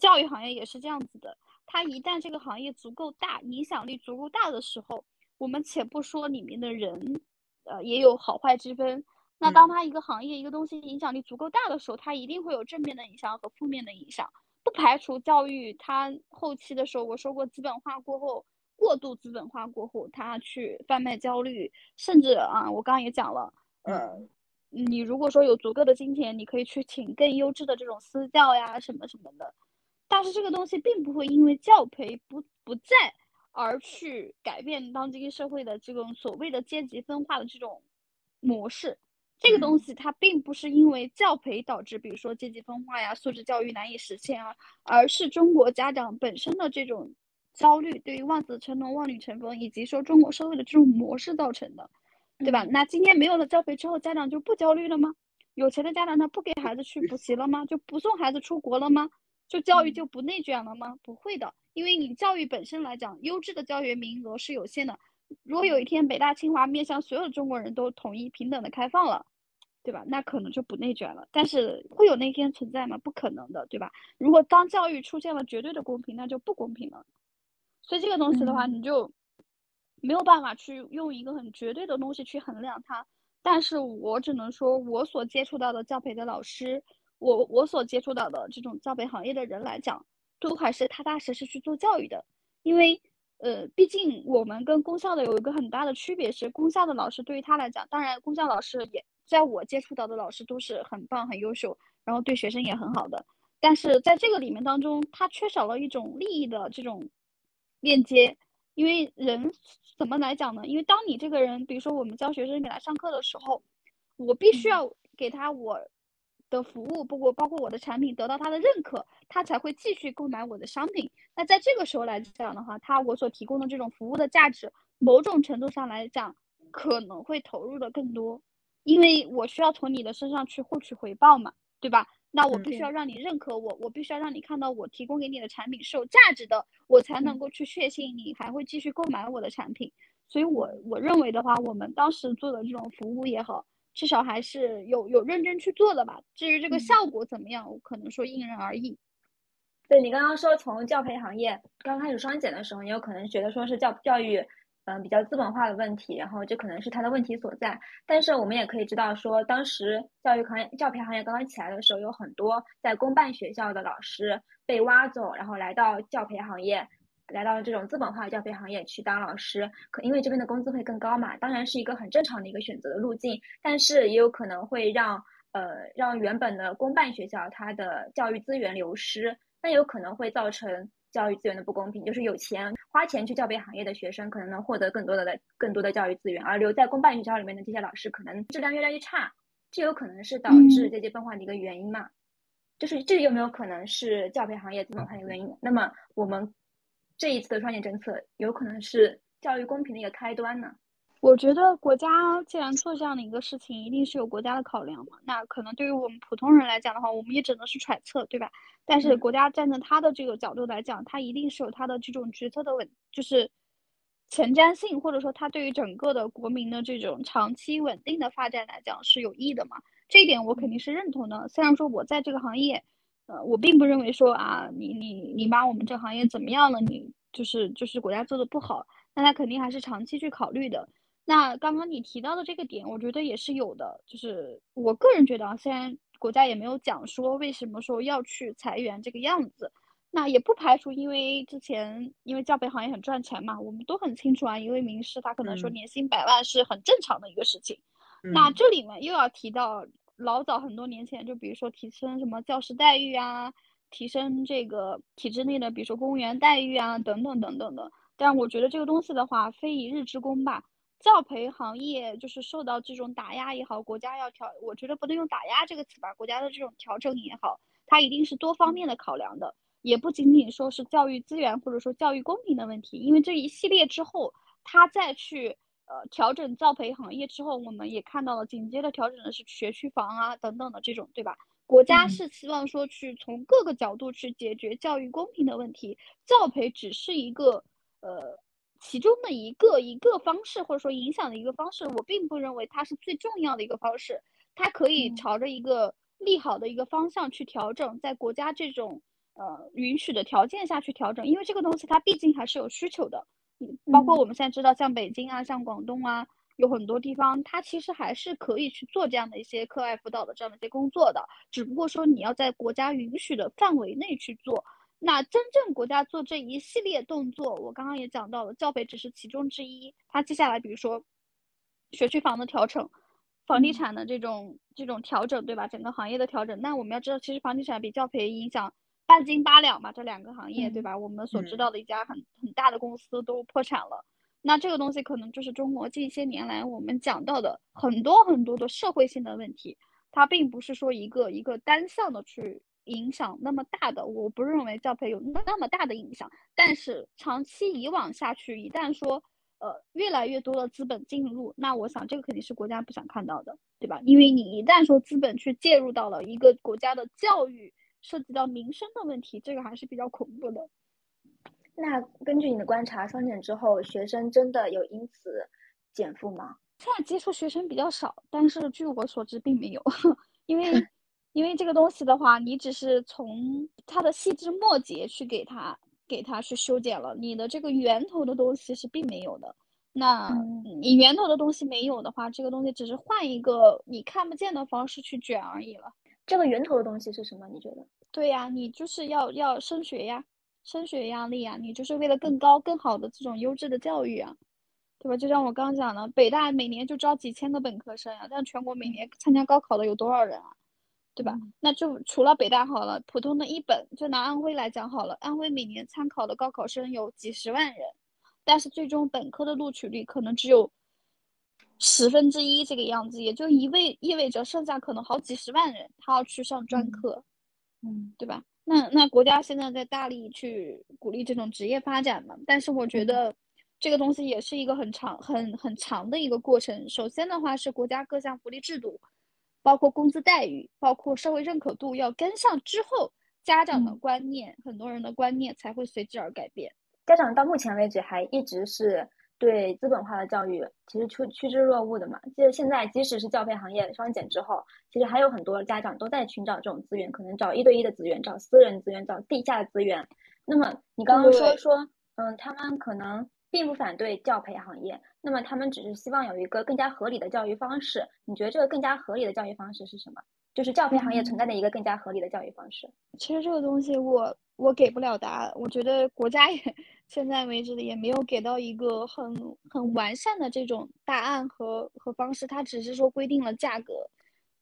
教育行业也是这样子的，它一旦这个行业足够大，影响力足够大的时候，我们且不说里面的人，呃，也有好坏之分。那当嗯它一个行业一个东西影响力足够大的时候，它一定会有正面的影响和负面的影响。不排除教育它后期的时候，我说过资本化过后，过度资本化过后，它去贩卖焦虑，甚至啊，我刚刚也讲了，呃，你如果说有足够的金钱，你可以去请更优质的这种私教呀，什么什么的。但是这个东西并不会因为教培不不在而去改变当今社会的这种所谓的阶级分化的这种模式。这个东西它并不是因为教培导致，比如说阶级分化呀、素质教育难以实现啊，而是中国家长本身的这种焦虑，对于望子成龙、望女成凤，以及说中国社会的这种模式造成的，对吧？嗯那今天没有了教培之后，家长就不焦虑了吗？有钱的家长他不给孩子去补习了吗？就不送孩子出国了吗？就教育嗯就不内卷了吗？不会的，因为你教育本身来讲，优质的教学名额是有限的。如果有一天北大清华面向所有的中国人都统一平等的开放了，对吧？那可能就不内卷了。但是会有那天存在吗？不可能的，对吧？如果当教育出现了绝对的公平，那就不公平了。所以这个东西的话，嗯你就没有办法去用一个很绝对的东西去衡量它。但是我只能说，我所接触到的教培的老师，我我所接触到的这种教培行业的人来讲，都还是踏踏实实去做教育的。因为，呃，毕竟我们跟公校的有一个很大的区别是，公校的老师对于他来讲，当然公校老师也在我接触到的老师都是很棒、很优秀，然后对学生也很好的。但是在这个里面当中，他缺少了一种利益的这种链接，因为人怎么来讲呢？因为当你这个人，比如说我们教学生给他上课的时候，我必须要给他我的服务，包括包括我的产品得到他的认可，他才会继续购买我的商品。那在这个时候来讲的话，他我所提供的这种服务的价值，某种程度上来讲，可能会投入的更多，因为我需要从你的身上去获取回报嘛。对吧？那我必须要让你认可我，我必须要让你看到我提供给你的产品是有价值的，我才能嗯够去确信你还会继续购买我的产品。所以我我认为的话，我们当时做的这种服务也好，至少还是有有认真去做的吧。至于这个嗯效果怎么样，我可能说因人而异。对你刚刚说从教培行业刚开始双减的时候，你有可能觉得说是教教育，嗯、比较资本化的问题，然后这可能是它的问题所在。但是我们也可以知道说，当时教育行业、教培行业刚刚起来的时候，有很多在公办学校的老师被挖走，然后来到教培行业，来到这种资本化的教培行业去当老师。可因为这边的工资会更高嘛，当然是一个很正常的一个选择的路径，但是也有可能会让呃让原本的公办学校它的教育资源流失。那有可能会造成教育资源的不公平，就是有钱花钱去教培行业的学生，可能能获得更多的的更多的教育资源，而留在公办学校里面的这些老师，可能质量越来越差，这有可能是导致嗯阶级分化的一个原因嘛？就是这有没有可能是教培行业资本化的原因？那么我们这一次的双减政策，有可能是教育公平的一个开端呢？我觉得国家既然做这样的一个事情，一定是有国家的考量嘛。那可能对于我们普通人来讲的话，我们也只能是揣测，对吧？但是嗯国家站在他的这个角度来讲，他一定是有他的这种决策的稳，就是前瞻性，或者说他对于整个的国民的这种长期稳定的发展来讲是有益的嘛。这一点我肯定是认同的。虽然说我在这个行业，呃，我并不认为说啊，你你你把我们这行业怎么样了，你就是就是国家做的不好，那他肯定还是长期去考虑的。那刚刚你提到的这个点，我觉得也是有的。就是我个人觉得啊，虽然国家也没有讲说为什么说要去裁员这个样子，那也不排除因为之前因为教培行业很赚钱嘛，我们都很清楚啊，一位名师他可能说嗯年薪百万是很正常的一个事情。那嗯这里面又要提到老早很多年前，就比如说提升什么教师待遇啊，提升这个体制内的，比如说公务员待遇啊，等等等等的。但我觉得这个东西的话，非一日之功吧。教培行业就是受到这种打压也好，国家要调，我觉得不能用打压这个词吧，国家的这种调整也好，它一定是多方面的考量的，也不仅仅说是教育资源或者说教育公平的问题，因为这一系列之后，它再去呃调整教培行业之后，我们也看到了紧接着调整的是学区房啊等等的这种，对吧？国家嗯是希望说去从各个角度去解决教育公平的问题，教培只是一个呃其中的一个一个方式，或者说影响的一个方式。我并不认为它是最重要的一个方式，它可以嗯朝着一个利好的一个方向去调整，在国家这种呃允许的条件下去调整，因为这个东西它毕竟还是有需求的。嗯，包括嗯我们现在知道，像北京啊，像广东啊，有很多地方，它其实还是可以去做这样的一些课外辅导的这样的一些工作的，只不过说你要在国家允许的范围内去做。那真正国家做这一系列动作，我刚刚也讲到了，教培只是其中之一。它接下来，比如说学区房的调整，房地嗯产的这种这种调整，对吧？整个行业的调整。那我们要知道，其实房地产比教培影响半斤八两嘛，这两个行业，对嗯吧？我们所知嗯道的一家很很大的公司都破产了。那这个东西可能就是中国近些年来我们讲到的很多很多的社会性的问题，它并不是说一个一个单向的去影响那么大的，我不认为教培有那么大的影响。但是长期以往下去，一旦说呃越来越多的资本进入，那我想这个肯定是国家不想看到的，对吧？因为你一旦说资本去介入到了一个国家的教育，涉及到民生的问题，这个还是比较恐怖的。那根据你的观察，双减之后，学生真的有因此减负吗？现在接触学生比较少，但是据我所知并没有，<laughs> 因为 <laughs> 因为这个东西的话，你只是从它的细枝末节去给它给它去修剪了，你的这个源头的东西是并没有的。那嗯你源头的东西没有的话，这个东西只是换一个你看不见的方式去卷而已了。这个源头的东西是什么？你觉得？对呀，你就是要要升学呀，升学压力呀，你就是为了更高更好的这种优质的教育啊，对吧？就像我刚刚讲的，北大每年就招几千个本科生啊，但全国每年参加高考的有多少人啊？对吧？嗯那就除了北大好了，普通的一本，就拿安徽来讲好了，安徽每年参考的高考生有几十万人，但是最终本科的录取率可能只有十分之一这个样子，也就意味意味着剩下可能好几十万人他要去上专嗯科。嗯对吧？那那国家现在在大力去鼓励这种职业发展嘛，但是我觉嗯得这个东西也是一个很长、很很长的一个过程。首先的话是国家各项福利制度，包括工资待遇，包括社会认可度要跟上之后，家长的观念，很多人的观念才会随之而改变。家长到目前为止还一直是。对资本化的教育其实趋趋之若鹜的嘛，就是现在即使是教培行业双减之后，其实还有很多家长都在寻找这种资源，可能找一对一的资源，找私人资源，找地下的资源。那么你刚刚说说，嗯，他们可能并不反对教培行业，那么他们只是希望有一个更加合理的教育方式。你觉得这个更加合理的教育方式是什么？就是教培行业存在的一个更加合理的教育方式。其实这个东西我我给不了答案，我觉得国家也。<laughs> 现在为止也没有给到一个很很完善的这种答案和和方式，它只是说规定了价格，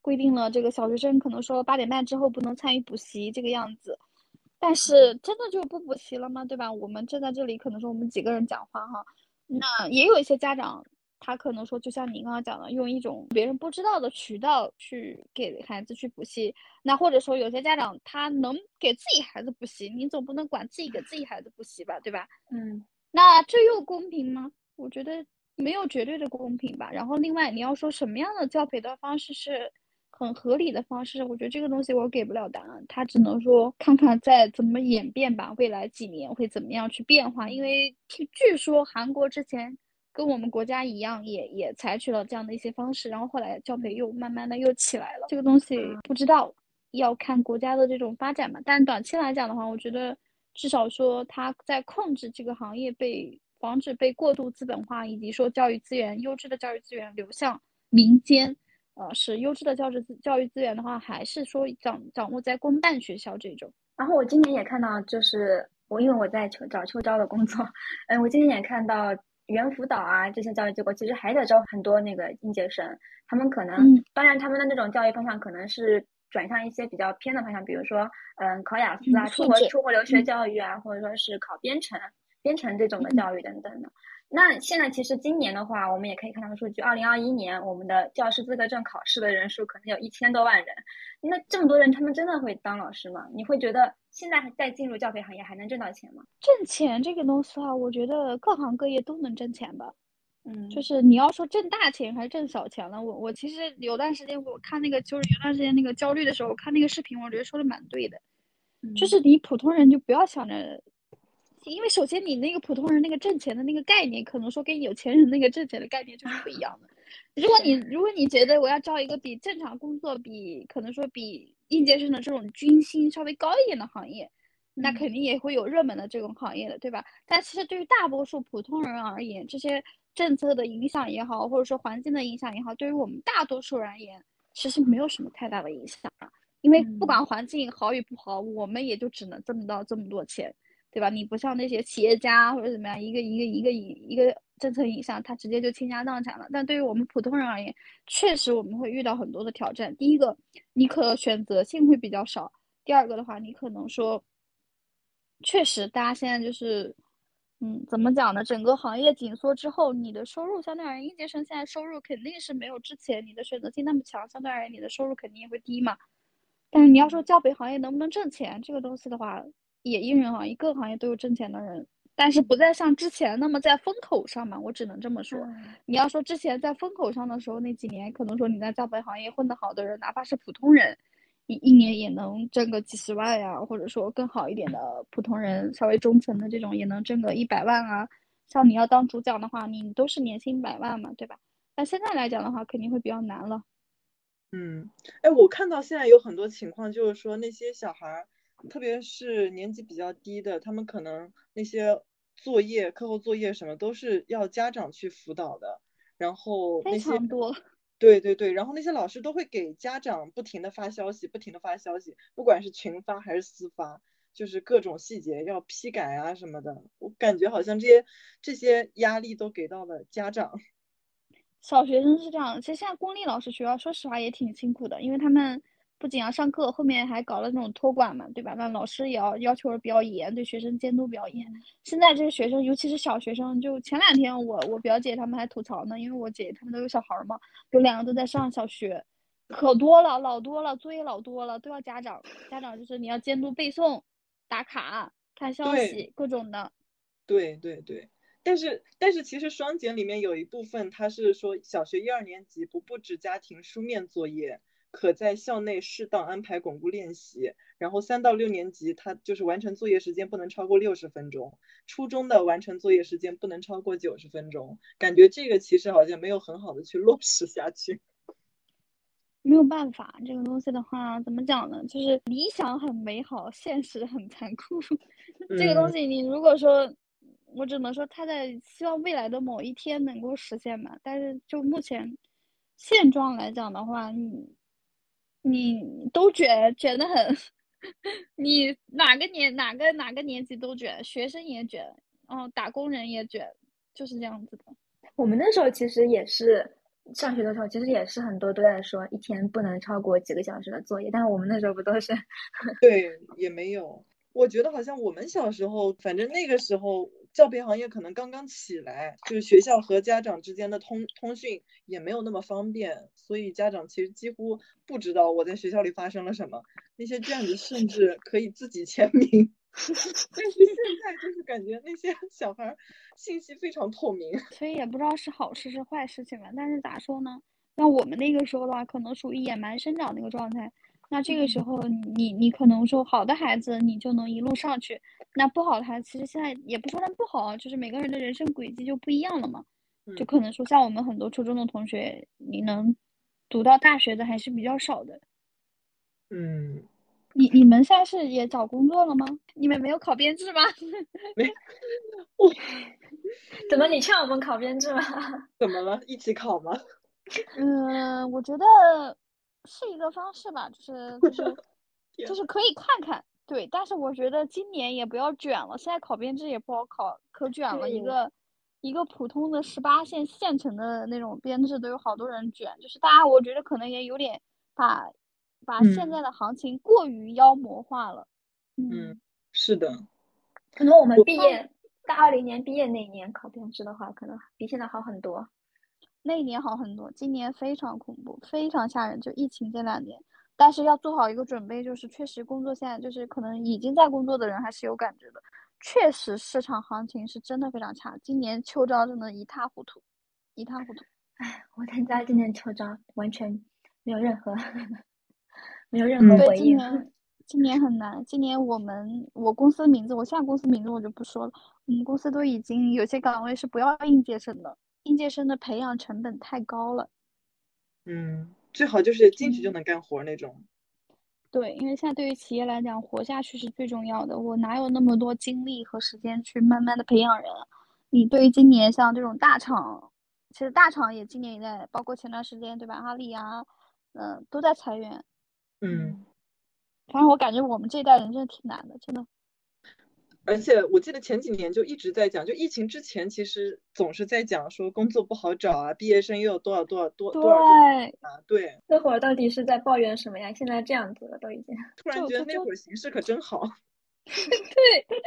规定了这个小学生可能说八点半之后不能参与补习这个样子，但是真的就不补习了吗？对吧？我们站在这里可能说我们几个人讲话哈，那也有一些家长。他可能说，就像你刚刚讲的，用一种别人不知道的渠道去给孩子去补习。那或者说，有些家长他能给自己孩子补习，你总不能管自己给自己孩子补习吧，对吧？嗯，那这又公平吗？我觉得没有绝对的公平吧。然后另外，你要说什么样的教培的方式是很合理的方式，我觉得这个东西我给不了答案，他只能说看看再怎么演变吧，未来几年会怎么样去变化。因为据据说韩国之前。跟我们国家一样，也也采取了这样的一些方式，然后后来教培又慢慢的又起来了。这个东西不知道要看国家的这种发展嘛。但短期来讲的话，我觉得至少说他在控制这个行业被防止被过度资本化，以及说教育资源优质的教育资源流向民间，呃，是优质的教资教育资源的话，还是说掌掌握在公办学校这种。然后我今年也看到，就是我因为我在秋找秋招的工作，<laughs> 嗯，我今年也看到。猿辅导啊，这些教育机构其实还在招很多那个应届生，他们可能，当然他们的那种教育方向可能是转向一些比较偏的方向，比如说，嗯，考雅思啊，出国出国留学教育啊，或者说是考编程、编程这种的教育等等的。那现在其实今年的话，我们也可以看到数据，二零二一年我们的教师资格证考试的人数可能有一千多万人。那这么多人，他们真的会当老师吗？你会觉得现在再进入教培行业还能挣到钱吗？挣钱这个东西啊，我觉得各行各业都能挣钱吧。嗯，就是你要说挣大钱还是挣小钱了，我我其实有段时间我看那个，就是有段时间那个焦虑的时候，我看那个视频，我觉得说的蛮对的。就是你普通人就不要想着。因为首先你那个普通人那个挣钱的那个概念，可能说跟有钱人那个挣钱的概念就是不一样的。如果你如果你觉得我要招一个比正常工作比可能说比应届生的这种军薪稍微高一点的行业，那肯定也会有热门的这种行业的，对吧？但其实对于大多数普通人而言，这些政策的影响也好，或者说环境的影响也好，对于我们大多数人而言，其实没有什么太大的影响。因为不管环境好与不好，我们也就只能挣到这么多钱。对吧？你不像那些企业家或者怎么样，一个一个一个一一个政策影响，他直接就倾家荡产了。但对于我们普通人而言，确实我们会遇到很多的挑战。第一个，你可选择性会比较少；第二个的话，你可能说，确实大家现在就是，嗯，怎么讲呢？整个行业紧缩之后，你的收入相对而言，应届生现在收入肯定是没有之前你的选择性那么强，相对而言你的收入肯定也会低嘛。但是你要说教培行业能不能挣钱，这个东西的话。也因人而异，各个行业都有挣钱的人，但是不再像之前那么在风口上嘛。我只能这么说。你要说之前在风口上的时候那几年，可能说你在教培行业混得好的人，哪怕是普通人，一一年也能挣个几十万呀，或者说更好一点的普通人，稍微中层的这种也能挣个一百万啊。像你要当主讲的话，你都是年薪百万嘛，对吧？但现在来讲的话，肯定会比较难了。嗯，哎，我看到现在有很多情况，就是说那些小孩儿。特别是年级比较低的，他们可能那些作业、课后作业什么都是要家长去辅导的。然后那些多，<laughs> 对对对，然后那些老师都会给家长不停的发消息，不停的发消息，不管是群发还是私发，就是各种细节要批改啊什么的。我感觉好像这些这些压力都给到了家长。小学生是这样，其实现在公立老师学校说实话也挺辛苦的，因为他们。不仅要上课，后面还搞了那种托管嘛，对吧？那老师也要要求比较严，对学生监督比较严。现在这些学生，尤其是小学生，就前两天我我表姐他们还吐槽呢，因为我姐他们都有小孩嘛，有两个都在上小学，可多了，老多了，作业老多了，都要家长，家长就是你要监督背诵、打卡、看消息，各种的。对对对，但是但是其实双减里面有一部分，他是说小学一二年级不布置家庭书面作业。可在校内适当安排巩固练习。然后三到六年级，他就是完成作业时间不能超过六十分钟，初中的完成作业时间不能超过九十分钟。感觉这个其实好像没有很好的去 <laughs> 落实下去。没有办法，这个东西的话，怎么讲呢？就是理想很美好，现实很残酷。<laughs> 这个东西，你如果说，我只能说他在希望未来的某一天能够实现吧。但是就目前现状来讲的话，你你都卷卷的很，<laughs> 你哪个年哪个哪个年级都卷，学生也卷，哦，打工人也卷，就是这样子的。我们那时候其实也是。上学的时候，其实也是很多都在说一天不能超过几个小时的作业，但是我们那时候不都是？对，也没有。我觉得好像我们小时候，反正那个时候教培行业可能刚刚起来，就是学校和家长之间的通通讯也没有那么方便，所以家长其实几乎不知道我在学校里发生了什么。那些卷子甚至可以自己签名。<laughs> 但是现在就是感觉那些小孩信息非常透明，所以也不知道是好事是坏事情吧。但是咋说呢？那我们那个时候的话，可能属于野蛮生长那个状态。那这个时候，你你可能说好的孩子，你就能一路上去；那不好的孩子，其实现在也不说他不好，就是每个人的人生轨迹就不一样了嘛。就可能说像我们很多初中的同学，你能读到大学的还是比较少的。嗯。你你们现在是也找工作了吗？你们没有考编制吗？没，<laughs> 我 <laughs> 怎么你劝我们考编制吗？怎么了？一起考吗？嗯，我觉得是一个方式吧，就是 <laughs> 就是就是可以看看，对。但是我觉得今年也不要卷了，现在考编制也不好考，可卷了。一个一个普通的十八线县城的那种编制都有好多人卷，就是大家我觉得可能也有点把。把现在的行情过于妖魔化了。嗯，是的。可能我们毕业大二零年毕业那一年考编制的话，可能比现在好很多。那一年好很多，今年非常恐怖，非常吓人。就疫情这两年，但是要做好一个准备，就是确实工作现在就是可能已经在工作的人还是有感觉的。确实市场行情是真的非常差，今年秋招真的一塌糊涂，一塌糊涂。哎，我参加今年秋招完全没有任何。<laughs> 没有任何回应。今年，<laughs> 今年很难。今年我们我公司名字，我现在公司名字我就不说了。我们公司都已经有些岗位是不要应届生的，应届生的培养成本太高了。嗯，最好就是进去就能干活那种。对，因为现在对于企业来讲，活下去是最重要的。我哪有那么多精力和时间去慢慢的培养人？你对于今年像这种大厂，其实大厂也今年也在，包括前段时间对吧？阿里啊，嗯，都在裁员。嗯，反正我感觉我们这一代人真的挺难的，真的。而且我记得前几年就一直在讲，就疫情之前，其实总是在讲说工作不好找啊，毕业生又有多少多少多多少啊，对。那会儿到底是在抱怨什么呀？现在这样子了，都已经。突然觉得那会儿形势可真好。对，<laughs>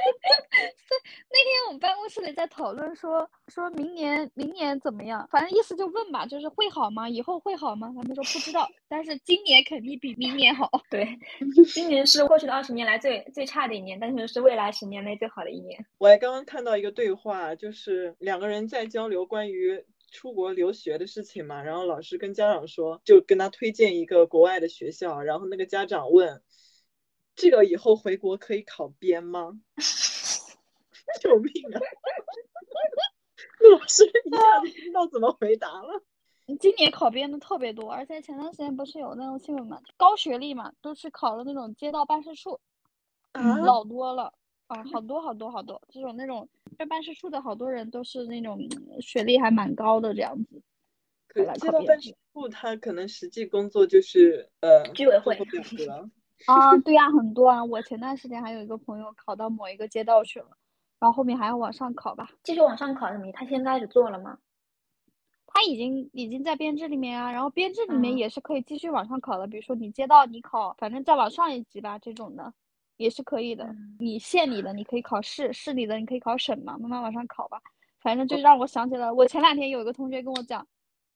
那天我们办公室里在讨论说，说明年明年怎么样？反正意思就问吧，就是会好吗？以后会好吗？他们说不知道，但是今年肯定比明年好。对，<laughs> 今年是过去的二十年来最最差的一年，但是是未来十年内最好的一年。我还刚刚看到一个对话，就是两个人在交流关于出国留学的事情嘛，然后老师跟家长说，就跟他推荐一个国外的学校，然后那个家长问。这个以后回国可以考编吗？<laughs> 救命啊！老师一下子不知道怎么回答了。今年考编的特别多，而且前段时间不是有那种新闻嘛，高学历嘛，都是考了那种街道办事处，老多了啊，好多好多好多这种那种在办事处的好多人都是那种学历还蛮高的这样子。可街道办事处他可能实际工作就是呃居委会。<laughs> 啊，对呀，<laughs> 很多啊！我前段时间还有一个朋友考到某一个街道去了，然后后面还要往上考吧？继续往上考什么？他现在开始做了吗？他已经已经在编制里面啊，然后编制里面也是可以继续往上考的。比如说你街道你考，反正再往上一级吧，这种的也是可以的。你县里的你可以考市，市里的你可以考省嘛，慢慢往上考吧。反正就让我想起了我前两天有一个同学跟我讲，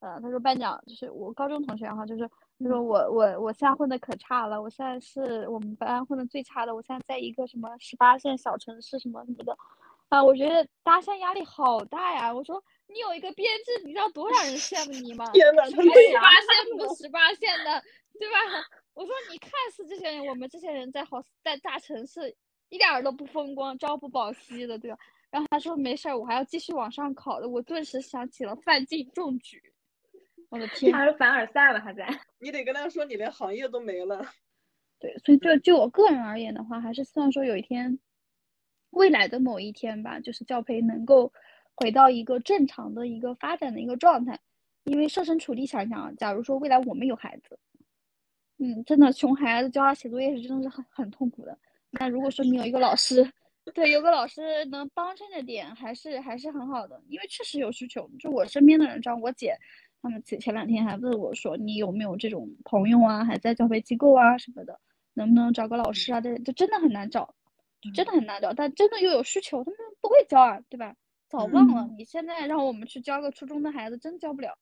呃，他说班长就是我高中同学哈，就是。他说我我我现在混的可差了，我现在是我们班混的最差的，我现在在一个什么十八线小城市什么什么的，啊，我觉得大家现在压力好大呀。我说你有一个编制，你知道多少人羡慕你吗？天哪，十八线不十八线的，对吧？<laughs> 我说你看似这些人，我们这些人在好在大城市一点儿都不风光，朝不保夕的，对吧？然后他说没事儿，我还要继续往上考的。我顿时想起了范进中举，我的天！还是凡尔赛了，还在。你得跟他说，你连行业都没了。<laughs> 对，所以就就我个人而言的话，还是希望说有一天，未来的某一天吧，就是教培能够回到一个正常的一个发展的一个状态。因为设身处地想想，假如说未来我们有孩子，嗯，真的熊孩子教他写作业是真的是很很痛苦的。那如果说你有一个老师，对，有个老师能帮衬着点，还是还是很好的。因为确实有需求，就我身边的人，像我姐。他们前前两天还问我说：“你有没有这种朋友啊？还在教培机构啊什么的？能不能找个老师啊？这就真的很难找，真的很难找。但真的又有需求，他们不会教啊，对吧？早忘了。你现在让我们去教个初中的孩子，真教不了。”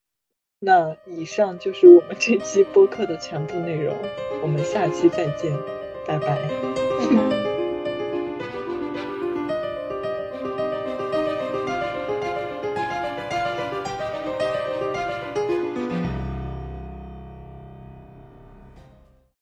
那以上就是我们这期播客的全部内容，我们下期再见，拜拜。拜拜。